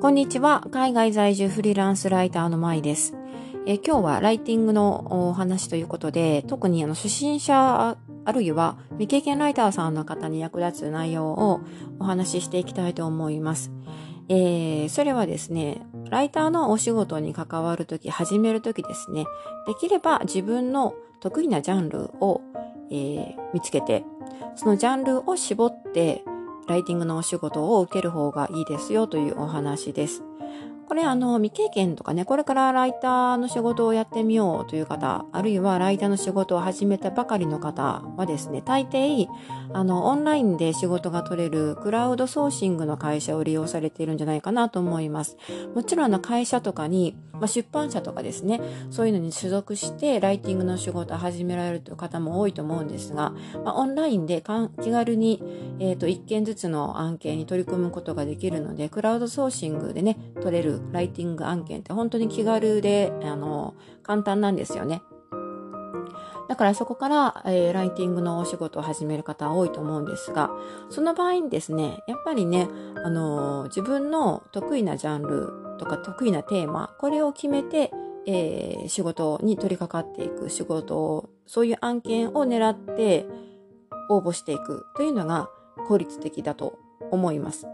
こんにちは。海外在住フリーランスライターのまいです。え今日はライティングのお話ということで、特にあの初心者あるいは未経験ライターさんの方に役立つ内容をお話ししていきたいと思います。えー、それはですね、ライターのお仕事に関わるとき、始めるときですね、できれば自分の得意なジャンルを、えー、見つけて、そのジャンルを絞ってライティングのお仕事を受ける方がいいですよというお話です。これあの未経験とかね、これからライターの仕事をやってみようという方、あるいはライターの仕事を始めたばかりの方はですね、大抵あのオンラインで仕事が取れるクラウドソーシングの会社を利用されているんじゃないかなと思います。もちろんあの会社とかに、まあ、出版社とかですね、そういうのに所属してライティングの仕事を始められるという方も多いと思うんですが、まあ、オンラインで気軽に、えーと、と1件ずつの案件に取り組むことができるので、クラウドソーシングでね、取れるライティング案件って本当に気軽で、あの、簡単なんですよね。だからそこから、えー、ライティングのお仕事を始める方多いと思うんですが、その場合にですね、やっぱりね、あのー、自分の得意なジャンルとか得意なテーマ、これを決めて、えー、仕事に取り掛かっていく仕事を、そういう案件を狙って応募していくというのが効率的だと思います。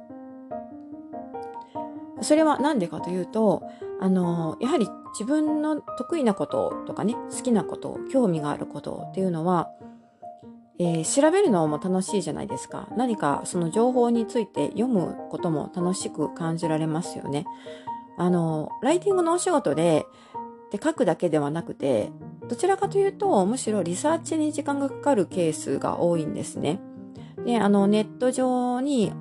それは何でかというと、あの、やはり自分の得意なこととかね、好きなこと、興味があることっていうのは、えー、調べるのも楽しいじゃないですか。何かその情報について読むことも楽しく感じられますよね。あの、ライティングのお仕事で、で書くだけではなくて、どちらかというと、むしろリサーチに時間がかかるケースが多いんですね。で、あの、ネット上に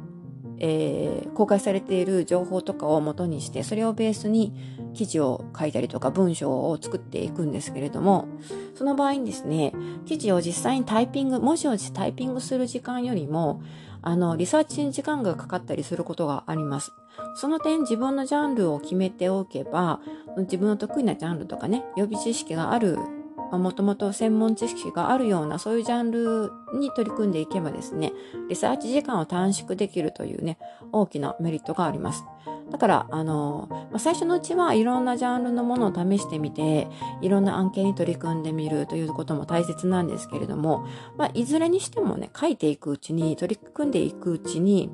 えー、公開されている情報とかを元にして、それをベースに記事を書いたりとか文章を作っていくんですけれども、その場合にですね、記事を実際にタイピング、文字をタイピングする時間よりも、あの、リサーチに時間がかかったりすることがあります。その点、自分のジャンルを決めておけば、自分の得意なジャンルとかね、予備知識があるもともと専門知識があるようなそういうジャンルに取り組んでいけばですね、リサーチ時間を短縮できるというね、大きなメリットがあります。だから、あの、ま、最初のうちはいろんなジャンルのものを試してみて、いろんな案件に取り組んでみるということも大切なんですけれども、まあ、いずれにしてもね、書いていくうちに、取り組んでいくうちに、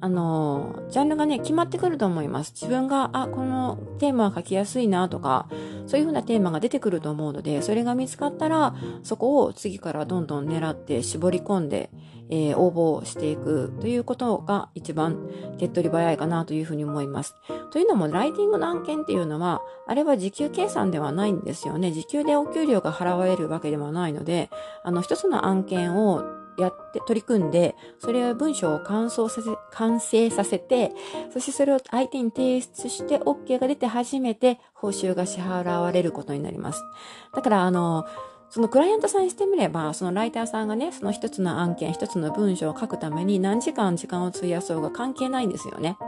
あの、ジャンルがね、決まってくると思います。自分が、あ、このテーマは書きやすいなとか、そういうふうなテーマが出てくると思うので、それが見つかったら、そこを次からどんどん狙って絞り込んで、えー、応募していくということが一番手っ取り早いかなというふうに思います。というのも、ライティングの案件っていうのは、あれは時給計算ではないんですよね。時給でお給料が払われるわけではないので、あの、一つの案件をやって、取り組んで、それは文章を完成させ、完成させて、そしてそれを相手に提出して OK が出て初めて報酬が支払われることになります。だから、あの、そのクライアントさんにしてみれば、そのライターさんがね、その一つの案件、一つの文章を書くために何時間時間を費やそうが関係ないんですよね。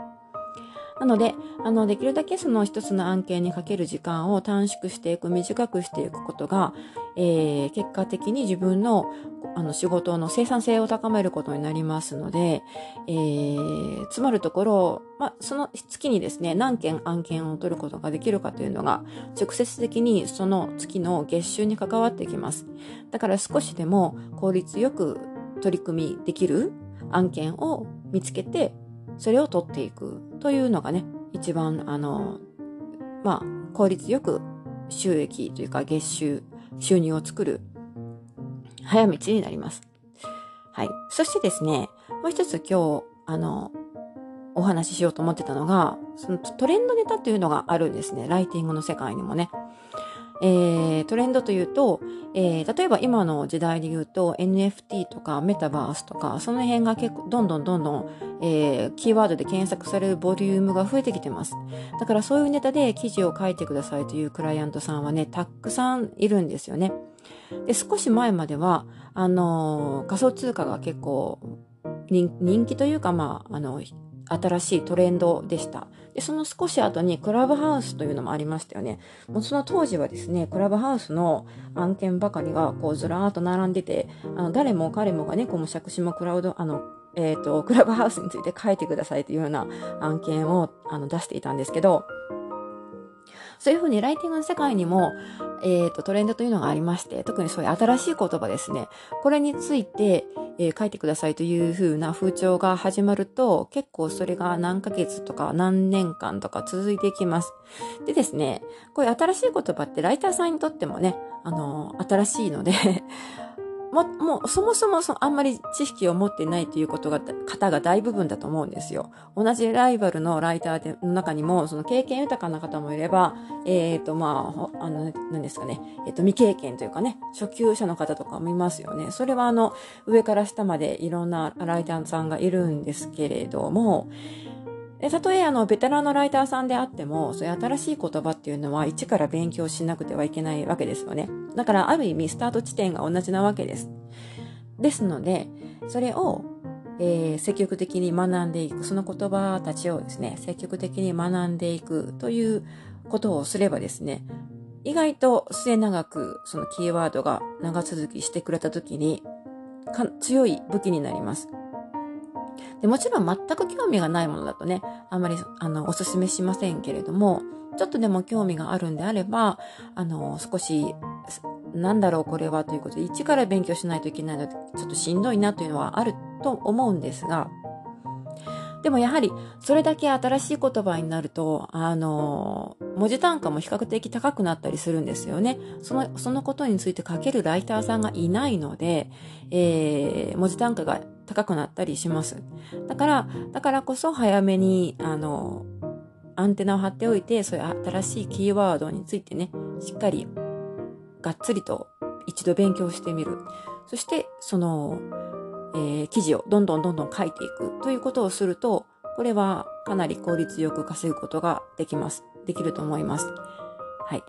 なので、あの、できるだけその一つの案件にかける時間を短縮していく、短くしていくことが、えー、結果的に自分のあの仕事の生産性を高めることになりますので、えー、つまるところ、まあ、その月にですね、何件案件を取ることができるかというのが、直接的にその月の月収に関わってきます。だから少しでも効率よく取り組みできる案件を見つけて、それを取っていくというのがね、一番、あの、まあ、効率よく収益というか月収、収入を作る早道になります。はい。そしてですね、もう一つ今日、あの、お話ししようと思ってたのが、そのトレンドネタっていうのがあるんですね。ライティングの世界にもね。えー、トレンドというと、えー、例えば今の時代で言うと NFT とかメタバースとか、その辺が結構どんどんどんどん、えー、キーワードで検索されるボリュームが増えてきてます。だからそういうネタで記事を書いてくださいというクライアントさんはね、たくさんいるんですよね。で、少し前までは、あの仮想通貨が結構人気というか、まあ、あの、新しいトレンドでした。で、その少し後にクラブハウスというのもありましたよね。もうその当時はですね、クラブハウスの案件ばかりがこうずらーっと並んでて、あの誰も彼もがね、こうむしゃくしもクラウド、あの、えっ、ー、と、クラブハウスについて書いてくださいというような案件をあの出していたんですけど、そういうふうにライティングの世界にも、えっ、ー、と、トレンドというのがありまして、特にそういう新しい言葉ですね。これについて、えー、書いてくださいという風な風潮が始まると、結構それが何ヶ月とか何年間とか続いていきます。でですね、こういう新しい言葉ってライターさんにとってもね、あの、新しいので も、もう、そもそもそあんまり知識を持ってないということが、方が大部分だと思うんですよ。同じライバルのライターの中にも、その経験豊かな方もいれば、えっ、ー、と、まあ、あの、何ですかね、えっ、ー、と、未経験というかね、初級者の方とかもいますよね。それはあの、上から下までいろんなライターさんがいるんですけれども、たとえあの、ベテランのライターさんであっても、そういう新しい言葉っていうのは一から勉強しなくてはいけないわけですよね。だからある意味スタート地点が同じなわけです。ですので、それを、えー、積極的に学んでいく、その言葉たちをですね、積極的に学んでいくということをすればですね、意外と末長くそのキーワードが長続きしてくれた時に、強い武器になります。でもちろん全く興味がないものだとね、あんまりあのおすすめしませんけれども、ちょっとでも興味があるんであれば、あの、少し、なんだろうこれはということで、一から勉強しないといけないので、ちょっとしんどいなというのはあると思うんですが、でもやはり、それだけ新しい言葉になると、あの、文字単価も比較的高くなったりするんですよね。その、そのことについて書けるライターさんがいないので、えー、文字単価が高くなったりします。だから、だからこそ早めに、あの、アンテナを張っておいて、そういう新しいキーワードについてね、しっかり、がっつりと一度勉強してみる。そして、その、えー、記事をどんどんどんどん書いていくということをすると、これはかなり効率よく稼ぐことができます。できると思います。はい。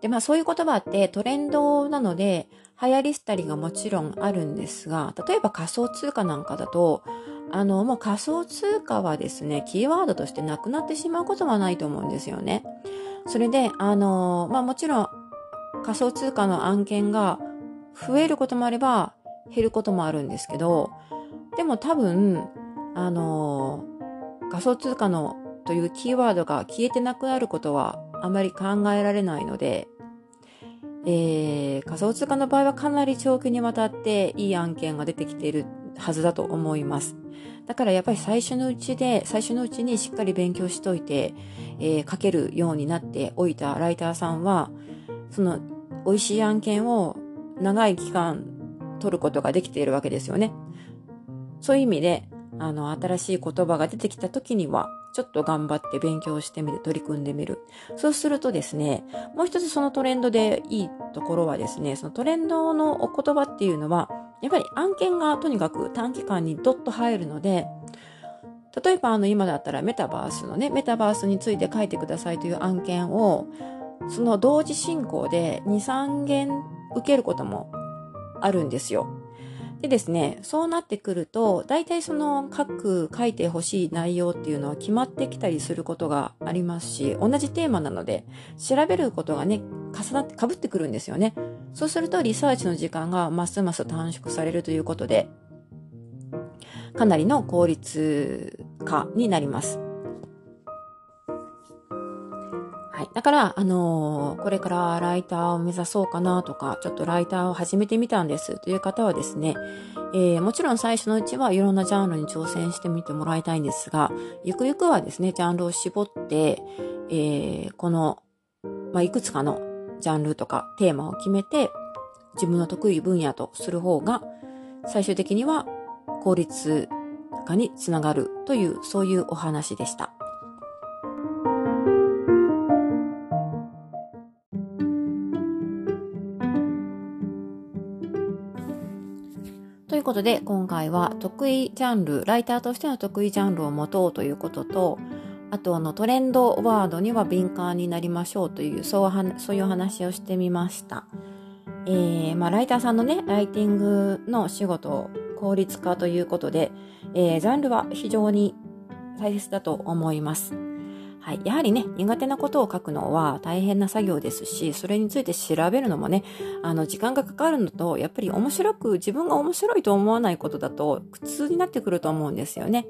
で、まあそういう言葉ってトレンドなので、流行りしたりがもちろんあるんですが、例えば仮想通貨なんかだと、あの、もう仮想通貨はですね、キーワードとしてなくなってしまうことはないと思うんですよね。それで、あの、まあもちろん仮想通貨の案件が増えることもあれば減ることもあるんですけど、でも多分、あの、仮想通貨のというキーワードが消えてなくなることはあまり考えられないので、えー、仮想通貨の場合はかなり長期にわたっていい案件が出てきているはずだと思います。だからやっぱり最初のうちで、最初のうちにしっかり勉強しといて、えー、書けるようになっておいたライターさんは、その美味しい案件を長い期間取ることができているわけですよね。そういう意味で、あの、新しい言葉が出てきた時には、ちょっと頑張って勉強してみる、取り組んでみる。そうするとですね、もう一つそのトレンドでいいところはですね、そのトレンドのお言葉っていうのは、やっぱり案件がとにかく短期間にドッと入るので、例えばあの今だったらメタバースのね、メタバースについて書いてくださいという案件を、その同時進行で2、3件受けることもあるんですよ。でですね、そうなってくると、大体その各書いてほしい内容っていうのは決まってきたりすることがありますし、同じテーマなので、調べることがね、重なって被ってくるんですよね。そうするとリサーチの時間がますます短縮されるということで、かなりの効率化になります。はい。だから、あのー、これからライターを目指そうかなとか、ちょっとライターを始めてみたんですという方はですね、えー、もちろん最初のうちはいろんなジャンルに挑戦してみてもらいたいんですが、ゆくゆくはですね、ジャンルを絞って、えー、この、まあ、いくつかのジャンルとかテーマを決めて、自分の得意分野とする方が、最終的には効率化につながるという、そういうお話でした。ということで、今回は得意ジャンル、ライターとしての得意ジャンルを持とうということと、あとあのトレンドワードには敏感になりましょうという、そうそういう話をしてみました。えー、まあ、ライターさんのね、ライティングの仕事を、効率化ということで、えー、ジャンルは非常に大切だと思います。はい。やはりね、苦手なことを書くのは大変な作業ですし、それについて調べるのもね、あの、時間がかかるのと、やっぱり面白く、自分が面白いと思わないことだと苦痛になってくると思うんですよね。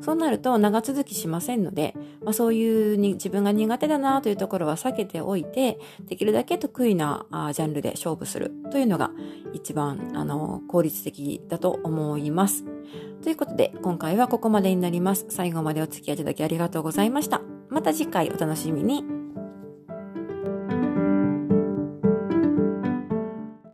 そうなると長続きしませんので、まあ、そういうに自分が苦手だなというところは避けておいて、できるだけ得意なあジャンルで勝負するというのが一番あの効率的だと思います。ということで、今回はここまでになります。最後までお付き合いいただきありがとうございました。また次回お楽しみに。